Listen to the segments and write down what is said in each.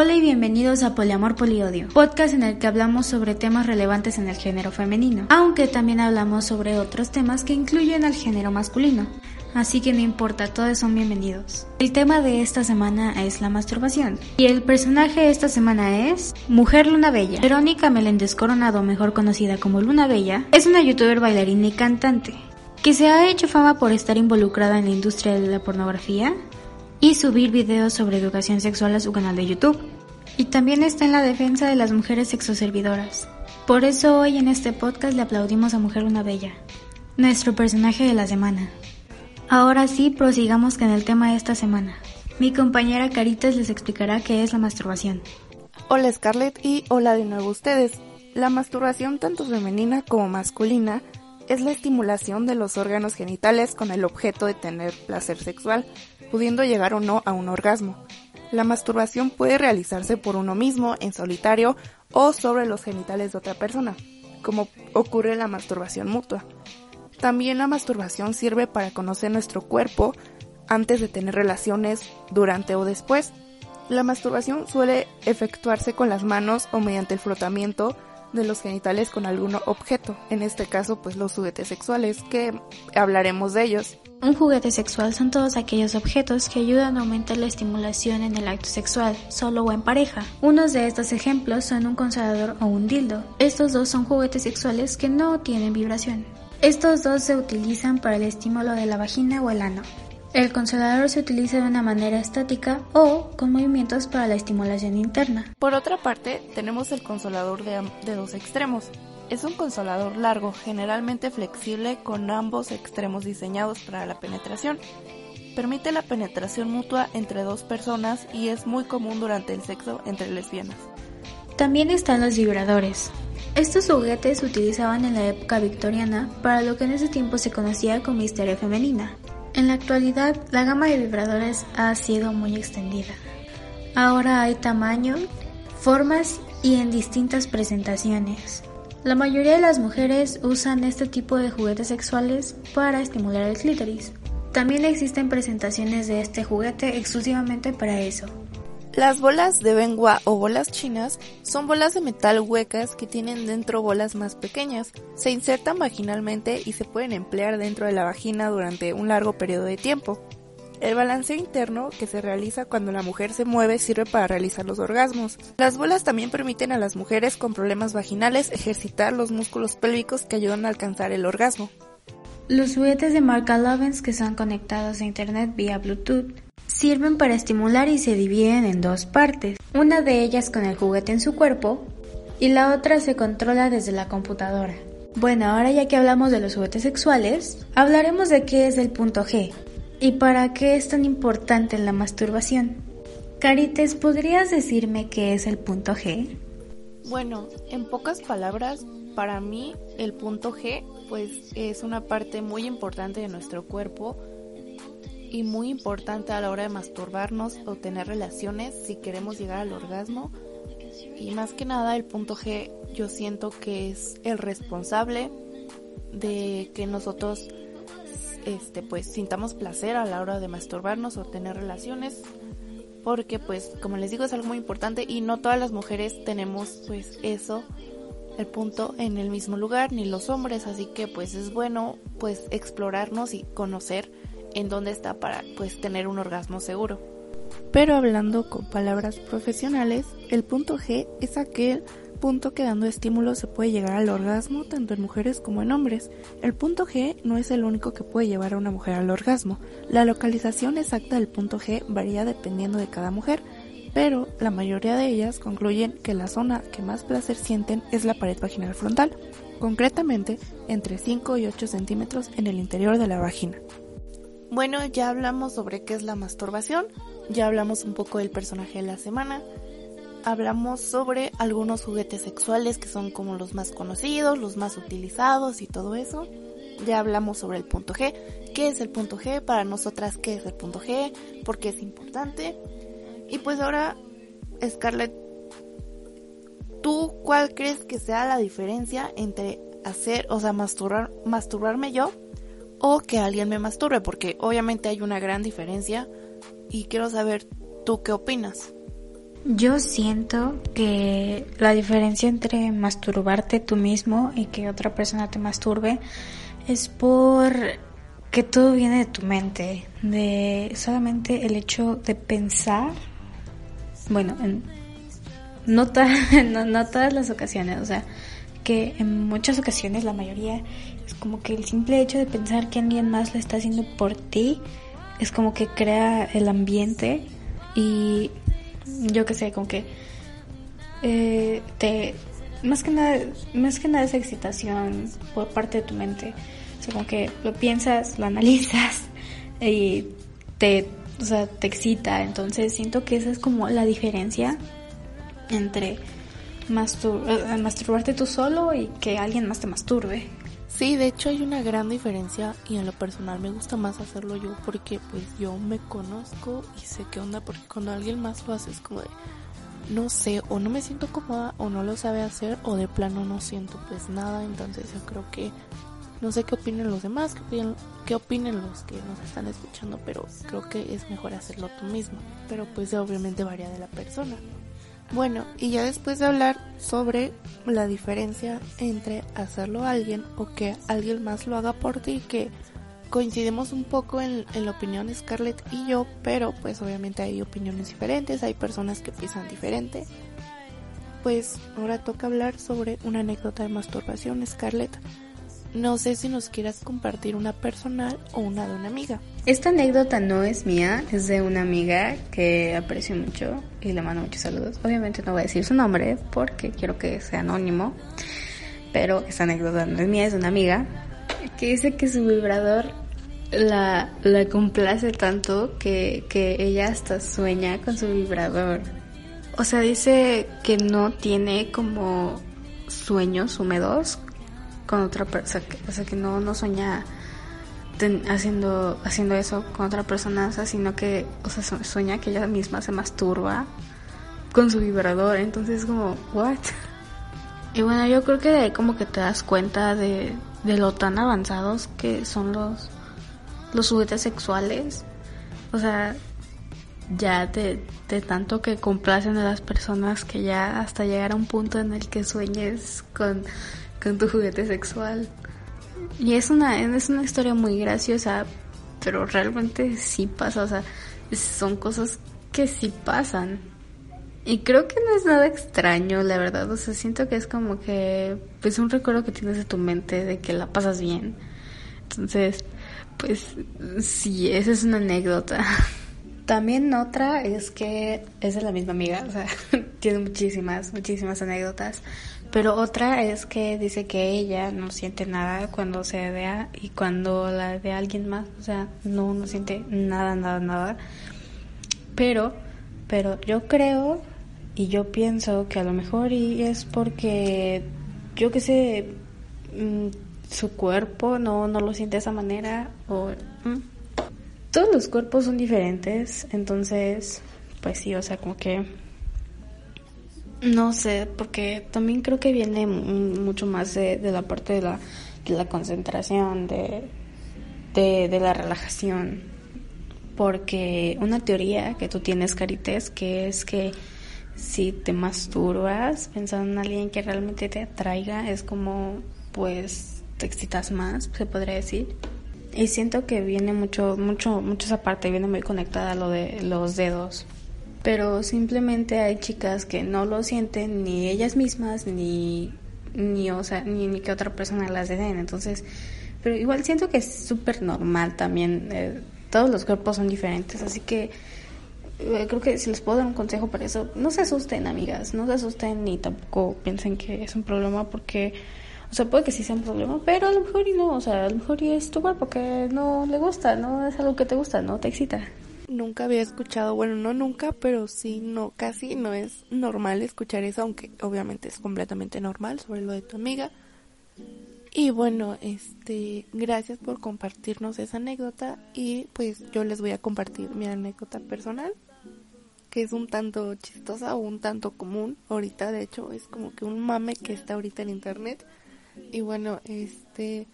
Hola y bienvenidos a Poliamor Poliodio, podcast en el que hablamos sobre temas relevantes en el género femenino, aunque también hablamos sobre otros temas que incluyen al género masculino. Así que no importa, todos son bienvenidos. El tema de esta semana es la masturbación. Y el personaje de esta semana es Mujer Luna Bella. Verónica Meléndez Coronado, mejor conocida como Luna Bella, es una youtuber bailarina y cantante que se ha hecho fama por estar involucrada en la industria de la pornografía y subir videos sobre educación sexual a su canal de YouTube. Y también está en la defensa de las mujeres sexoservidoras. Por eso hoy en este podcast le aplaudimos a Mujer Una Bella, nuestro personaje de la semana. Ahora sí, prosigamos con el tema de esta semana. Mi compañera Caritas les explicará qué es la masturbación. Hola Scarlett y hola de nuevo ustedes. La masturbación tanto femenina como masculina es la estimulación de los órganos genitales con el objeto de tener placer sexual, pudiendo llegar o no a un orgasmo. La masturbación puede realizarse por uno mismo, en solitario o sobre los genitales de otra persona, como ocurre la masturbación mutua. También la masturbación sirve para conocer nuestro cuerpo antes de tener relaciones, durante o después. La masturbación suele efectuarse con las manos o mediante el frotamiento de los genitales con algún objeto, en este caso pues los juguetes sexuales, que hablaremos de ellos. Un juguete sexual son todos aquellos objetos que ayudan a aumentar la estimulación en el acto sexual, solo o en pareja. Unos de estos ejemplos son un consolador o un dildo. Estos dos son juguetes sexuales que no tienen vibración. Estos dos se utilizan para el estímulo de la vagina o el ano. El consolador se utiliza de una manera estática o con movimientos para la estimulación interna. Por otra parte, tenemos el consolador de, de, dos extremos. Es un consolador largo, generalmente flexible, con ambos extremos diseñados para la penetración. Permite la penetración mutua entre dos personas y es muy común durante el sexo entre lesbianas. También están los vibradores. Estos juguetes se utilizaban en la época victoriana para lo que en ese tiempo se conocía como histeria femenina. En la actualidad, la gama de vibradores ha sido muy extendida. Ahora hay tamaño, formas y en distintas presentaciones. La mayoría de las mujeres usan este tipo de juguetes sexuales para estimular el clítoris. También existen presentaciones de este juguete exclusivamente para eso. Las bolas de bengua o bolas chinas son bolas de metal huecas que tienen dentro bolas más pequeñas. Se insertan vaginalmente y se pueden emplear dentro de la vagina durante un largo periodo de tiempo. El balanceo interno que se realiza cuando la mujer se mueve sirve para realizar los orgasmos. Las bolas también permiten a las mujeres con problemas vaginales ejercitar los músculos pélvicos que ayudan a alcanzar el orgasmo. Los juguetes de marca Lovens que son conectados a internet vía Bluetooth sirven para estimular y se dividen en dos partes, una de ellas con el juguete en su cuerpo y la otra se controla desde la computadora. Bueno, ahora ya que hablamos de los juguetes sexuales, hablaremos de qué es el punto G y para qué es tan importante la masturbación. Carites, ¿podrías decirme qué es el punto G? Bueno, en pocas palabras, para mí el punto G pues es una parte muy importante de nuestro cuerpo y muy importante a la hora de masturbarnos o tener relaciones si queremos llegar al orgasmo. Y más que nada el punto G yo siento que es el responsable de que nosotros este pues sintamos placer a la hora de masturbarnos o tener relaciones porque pues como les digo es algo muy importante y no todas las mujeres tenemos pues eso el punto en el mismo lugar ni los hombres así que pues es bueno pues explorarnos y conocer en dónde está para pues tener un orgasmo seguro. Pero hablando con palabras profesionales, el punto G es aquel punto que dando estímulo se puede llegar al orgasmo tanto en mujeres como en hombres. El punto G no es el único que puede llevar a una mujer al orgasmo. La localización exacta del punto G varía dependiendo de cada mujer, pero la mayoría de ellas concluyen que la zona que más placer sienten es la pared vaginal frontal, concretamente entre 5 y 8 centímetros en el interior de la vagina. Bueno, ya hablamos sobre qué es la masturbación, ya hablamos un poco del personaje de la semana, hablamos sobre algunos juguetes sexuales que son como los más conocidos, los más utilizados y todo eso. Ya hablamos sobre el punto G, qué es el punto G, para nosotras qué es el punto G, por qué es importante. Y pues ahora, Scarlett, ¿tú cuál crees que sea la diferencia entre hacer, o sea, masturbar, masturbarme yo o que alguien me masturbe, porque obviamente hay una gran diferencia y quiero saber tú qué opinas. Yo siento que la diferencia entre masturbarte tú mismo y que otra persona te masturbe es por que todo viene de tu mente, de solamente el hecho de pensar, bueno, en, no, no, no todas las ocasiones, o sea, que en muchas ocasiones, la mayoría, es como que el simple hecho de pensar que alguien más lo está haciendo por ti, es como que crea el ambiente y yo qué sé, como que eh, te más que nada más que nada esa excitación por parte de tu mente. O sea como que lo piensas lo analizas y te o sea te excita. Entonces siento que esa es como la diferencia entre eh, masturbarte tú solo y que alguien más te masturbe Sí, de hecho hay una gran diferencia y en lo personal me gusta más hacerlo yo porque pues yo me conozco y sé qué onda porque cuando alguien más lo hace es como de no sé o no me siento cómoda o no lo sabe hacer o de plano no siento pues nada entonces yo creo que no sé qué opinen los demás, qué opinen, qué opinen los que nos están escuchando, pero creo que es mejor hacerlo tú mismo. Pero pues obviamente varía de la persona. Bueno, y ya después de hablar sobre la diferencia entre hacerlo a alguien o que alguien más lo haga por ti, que coincidimos un poco en, la opinión Scarlett y yo, pero pues obviamente hay opiniones diferentes, hay personas que piensan diferente. Pues ahora toca hablar sobre una anécdota de masturbación, Scarlett. No sé si nos quieras compartir una personal o una de una amiga. Esta anécdota no es mía, es de una amiga que aprecio mucho y le mando muchos saludos. Obviamente no voy a decir su nombre porque quiero que sea anónimo, pero esta anécdota no es mía, es de una amiga que dice que su vibrador la, la complace tanto que, que ella hasta sueña con su vibrador. O sea, dice que no tiene como sueños húmedos con otra persona, o sea, que no, no sueña haciendo, haciendo eso con otra persona, sino que, o sea, sueña que ella misma se masturba con su vibrador, entonces como, what? Y bueno, yo creo que de ahí como que te das cuenta de, de lo tan avanzados que son los, los juguetes sexuales. O sea, ya de, de tanto que complacen a las personas que ya hasta llegar a un punto en el que sueñes con con tu juguete sexual. Y es una, es una historia muy graciosa, pero realmente sí pasa, o sea, son cosas que sí pasan. Y creo que no es nada extraño, la verdad, o sea, siento que es como que, pues un recuerdo que tienes de tu mente de que la pasas bien. Entonces, pues sí, esa es una anécdota. También otra es que es de la misma amiga, o sea, tiene muchísimas, muchísimas anécdotas. Pero otra es que dice que ella no siente nada cuando se vea y cuando la ve a alguien más, o sea, no, no siente nada, nada, nada. Pero, pero yo creo y yo pienso que a lo mejor y es porque yo que sé, mm, su cuerpo no, no lo siente de esa manera o... Mm. Todos los cuerpos son diferentes, entonces, pues sí, o sea, como que no sé, porque también creo que viene mucho más de, la parte de la, concentración, de, de, la relajación. Porque una teoría que tú tienes, Carites, que es que si te masturbas pensando en alguien que realmente te atraiga, es como, pues, te excitas más, se podría decir. Y siento que viene mucho, mucho, mucho esa parte, viene muy conectada a lo de los dedos pero simplemente hay chicas que no lo sienten ni ellas mismas ni ni o sea ni, ni que otra persona las den entonces pero igual siento que es súper normal también eh, todos los cuerpos son diferentes así que eh, creo que si les puedo dar un consejo para eso no se asusten amigas no se asusten ni tampoco piensen que es un problema porque o sea, puede que sí sea un problema, pero a lo mejor y no, o sea, a lo mejor y es tu cuerpo que no le gusta, no es algo que te gusta, no te excita nunca había escuchado, bueno, no nunca, pero sí, no, casi no es normal escuchar eso, aunque obviamente es completamente normal sobre lo de tu amiga. Y bueno, este, gracias por compartirnos esa anécdota y pues yo les voy a compartir mi anécdota personal, que es un tanto chistosa o un tanto común ahorita, de hecho, es como que un mame que está ahorita en internet. Y bueno, este,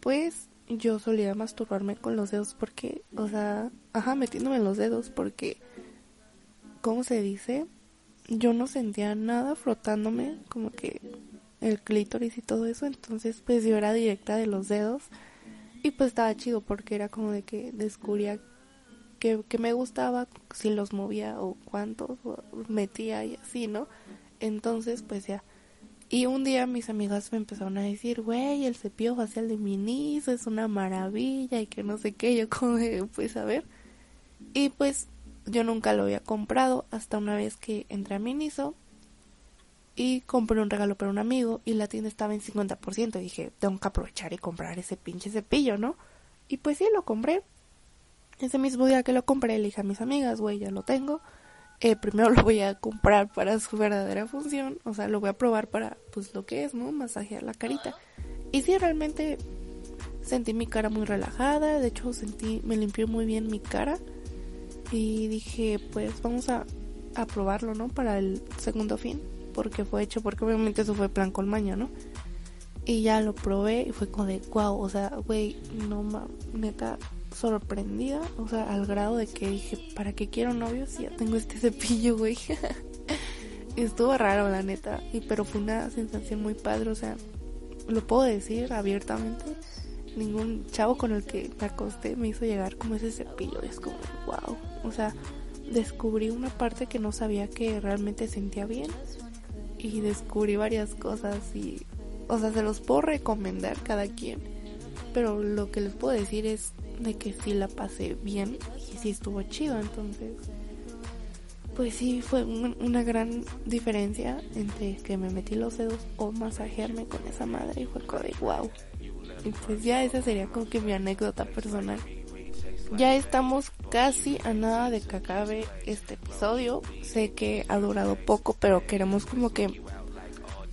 pues yo solía masturbarme con los dedos porque, o sea, ajá, metiéndome en los dedos porque, ¿cómo se dice? yo no sentía nada frotándome, como que el clítoris y todo eso, entonces pues yo era directa de los dedos y pues estaba chido porque era como de que descubría que, que me gustaba, si los movía o cuántos metía y así, ¿no? Entonces pues ya. Y un día mis amigas me empezaron a decir, güey, el cepillo facial de Miniso es una maravilla y que no sé qué, yo como pues a ver. Y pues yo nunca lo había comprado hasta una vez que entré a Miniso y compré un regalo para un amigo y la tienda estaba en 50% y dije, tengo que aprovechar y comprar ese pinche cepillo, ¿no? Y pues sí, lo compré. Ese mismo día que lo compré le dije a mis amigas, güey, ya lo tengo. Eh, primero lo voy a comprar para su verdadera función, o sea, lo voy a probar para pues lo que es, ¿no? Masajear la carita. Y sí, realmente sentí mi cara muy relajada, de hecho sentí, me limpió muy bien mi cara y dije, pues vamos a, probarlo, ¿no? Para el segundo fin, porque fue hecho, porque obviamente eso fue plan con maña, ¿no? Y ya lo probé y fue como de, wow, o sea, güey, no ma, neta, sorprendida, o sea, al grado de que dije, ¿para qué quiero novio si ya tengo este cepillo, güey? Estuvo raro, la neta, y pero fue una sensación muy padre, o sea, lo puedo decir abiertamente ningún chavo con el que me acosté me hizo llegar como ese cepillo. Es como, wow. O sea, descubrí una parte que no sabía que realmente sentía bien. Y descubrí varias cosas y, o sea, se los puedo recomendar cada quien. Pero lo que les puedo decir es de que sí la pasé bien y sí estuvo chido. Entonces, pues sí, fue una gran diferencia entre que me metí los dedos o masajearme con esa madre. Y fue como de wow. Y pues ya esa sería como que mi anécdota personal. Ya estamos casi a nada de que acabe este episodio. Sé que ha durado poco, pero queremos como que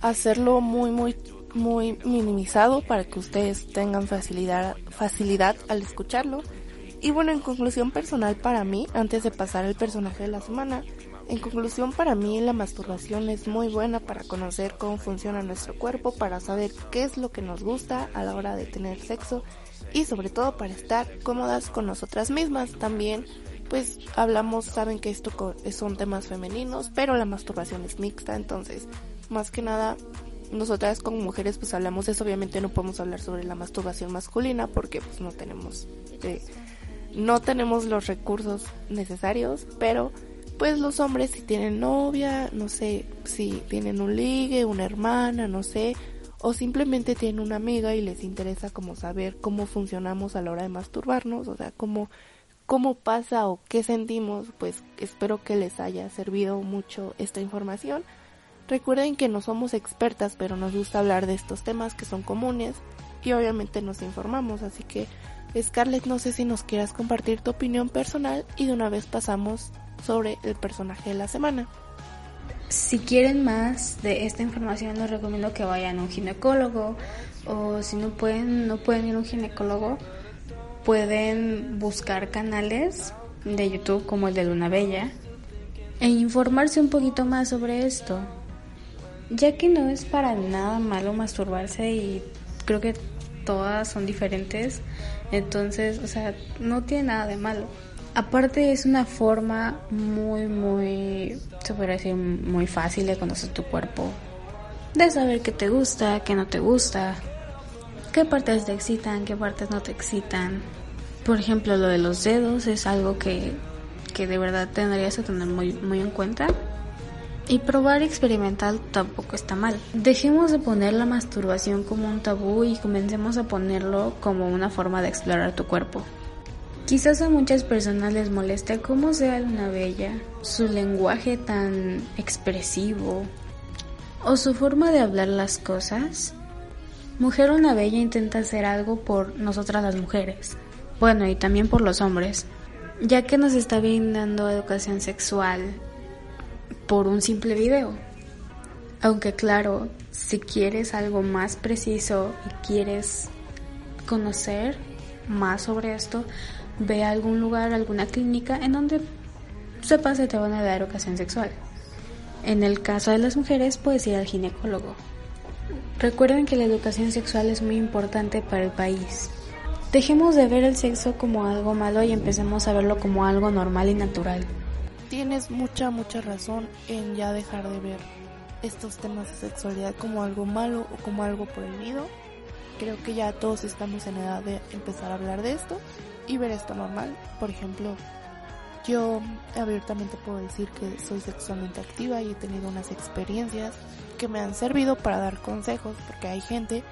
hacerlo muy, muy, muy minimizado para que ustedes tengan facilidad, facilidad al escucharlo. Y bueno, en conclusión personal para mí, antes de pasar al personaje de la semana, en conclusión, para mí la masturbación es muy buena para conocer cómo funciona nuestro cuerpo, para saber qué es lo que nos gusta a la hora de tener sexo y sobre todo para estar cómodas con nosotras mismas. También, pues hablamos, saben que esto son temas femeninos, pero la masturbación es mixta, entonces, más que nada, nosotras como mujeres pues hablamos de eso, obviamente no podemos hablar sobre la masturbación masculina porque pues no tenemos eh, no tenemos los recursos necesarios, pero pues los hombres si tienen novia, no sé, si tienen un ligue, una hermana, no sé, o simplemente tienen una amiga y les interesa como saber cómo funcionamos a la hora de masturbarnos, o sea, cómo cómo pasa o qué sentimos, pues espero que les haya servido mucho esta información. Recuerden que no somos expertas, pero nos gusta hablar de estos temas que son comunes y obviamente nos informamos, así que Scarlett, no sé si nos quieras compartir tu opinión personal y de una vez pasamos sobre el personaje de la semana. Si quieren más de esta información les recomiendo que vayan a un ginecólogo. O si no pueden no pueden ir a un ginecólogo pueden buscar canales de YouTube como el de Luna Bella e informarse un poquito más sobre esto ya que no es para nada malo masturbarse y creo que todas son diferentes entonces o sea no tiene nada de malo Aparte es una forma muy, muy, se podría decir, muy fácil de conocer tu cuerpo. De saber qué te gusta, qué no te gusta, qué partes te excitan, qué partes no te excitan. Por ejemplo, lo de los dedos es algo que, que de verdad tendrías que tener muy, muy en cuenta. Y probar experimental tampoco está mal. Dejemos de poner la masturbación como un tabú y comencemos a ponerlo como una forma de explorar tu cuerpo. Quizás a muchas personas les moleste cómo sea una bella, su lenguaje tan expresivo o su forma de hablar las cosas. Mujer una bella intenta hacer algo por nosotras las mujeres, bueno, y también por los hombres, ya que nos está brindando educación sexual por un simple video. Aunque claro, si quieres algo más preciso y quieres conocer más sobre esto, ve a algún lugar, alguna clínica en donde sepas que te van a dar ocasión sexual. En el caso de las mujeres, puedes ir al ginecólogo. Recuerden que la educación sexual es muy importante para el país. Dejemos de ver el sexo como algo malo y empecemos a verlo como algo normal y natural. Tienes mucha, mucha razón en ya dejar de ver estos temas de sexualidad como algo malo o como algo prohibido. Creo que ya todos estamos en edad de empezar a hablar de esto y ver esto normal. Por ejemplo, yo abiertamente puedo decir que soy sexualmente activa y he tenido unas experiencias que me han servido para dar consejos, porque hay gente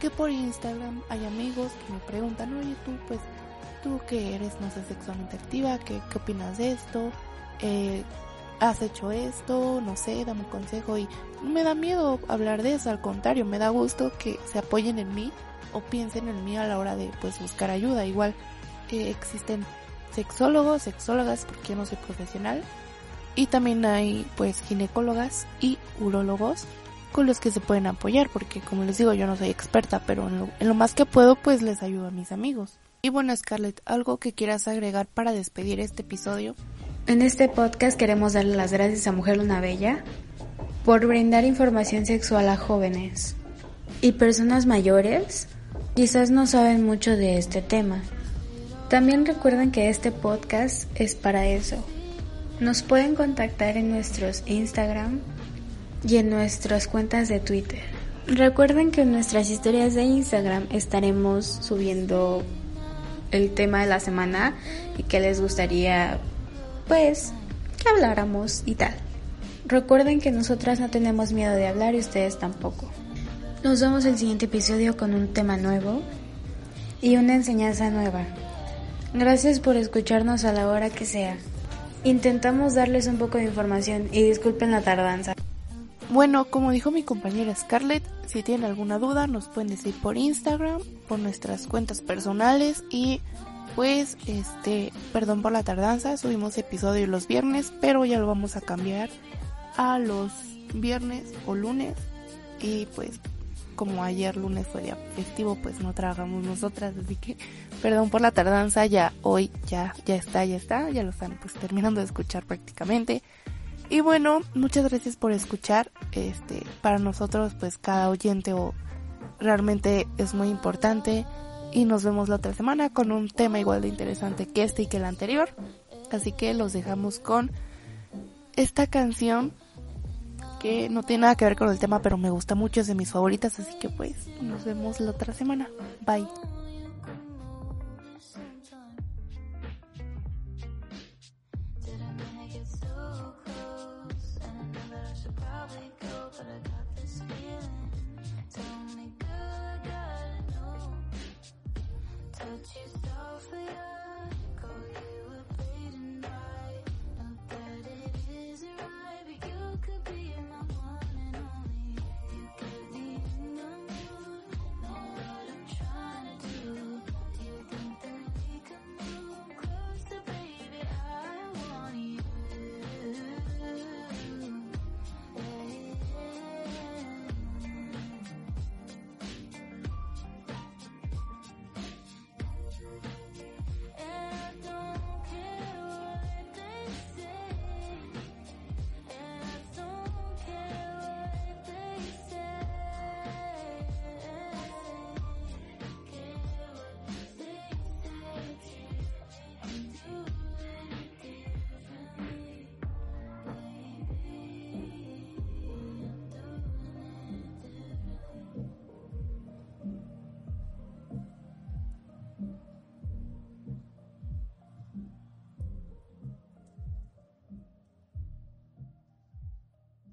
que por Instagram hay amigos que me preguntan, oye tú, pues tú que eres, no sé, sexualmente activa, ¿qué, qué opinas de esto? Eh, ¿Has hecho esto? No sé, dame un consejo y me da miedo hablar de eso, al contrario, me da gusto que se apoyen en mí o piensen en mí a la hora de pues buscar ayuda. Igual existen sexólogos, sexólogas, porque yo no soy profesional, y también hay pues ginecólogas y urólogos con los que se pueden apoyar, porque como les digo, yo no soy experta, pero en lo, en lo más que puedo pues les ayudo a mis amigos. Y bueno, Scarlett, ¿algo que quieras agregar para despedir este episodio? En este podcast queremos darle las gracias a Mujer Luna Bella por brindar información sexual a jóvenes y personas mayores quizás no saben mucho de este tema. También recuerden que este podcast es para eso. Nos pueden contactar en nuestros Instagram y en nuestras cuentas de Twitter. Recuerden que en nuestras historias de Instagram estaremos subiendo el tema de la semana y que les gustaría pues que habláramos y tal. Recuerden que nosotras no tenemos miedo de hablar y ustedes tampoco. Nos vemos el siguiente episodio con un tema nuevo y una enseñanza nueva. Gracias por escucharnos a la hora que sea. Intentamos darles un poco de información y disculpen la tardanza. Bueno, como dijo mi compañera Scarlett, si tienen alguna duda nos pueden decir por Instagram, por nuestras cuentas personales y pues este, perdón por la tardanza, subimos episodio los viernes, pero ya lo vamos a cambiar a los viernes o lunes y pues como ayer lunes fue día festivo, pues no trabajamos nosotras, así que perdón por la tardanza, ya hoy ya ya está, ya está, ya lo están pues terminando de escuchar prácticamente. Y bueno, muchas gracias por escuchar. Este, para nosotros pues cada oyente o realmente es muy importante y nos vemos la otra semana con un tema igual de interesante que este y que el anterior. Así que los dejamos con esta canción que no tiene nada que ver con el tema, pero me gusta mucho, es de mis favoritas, así que pues nos vemos la otra semana. Bye. for you.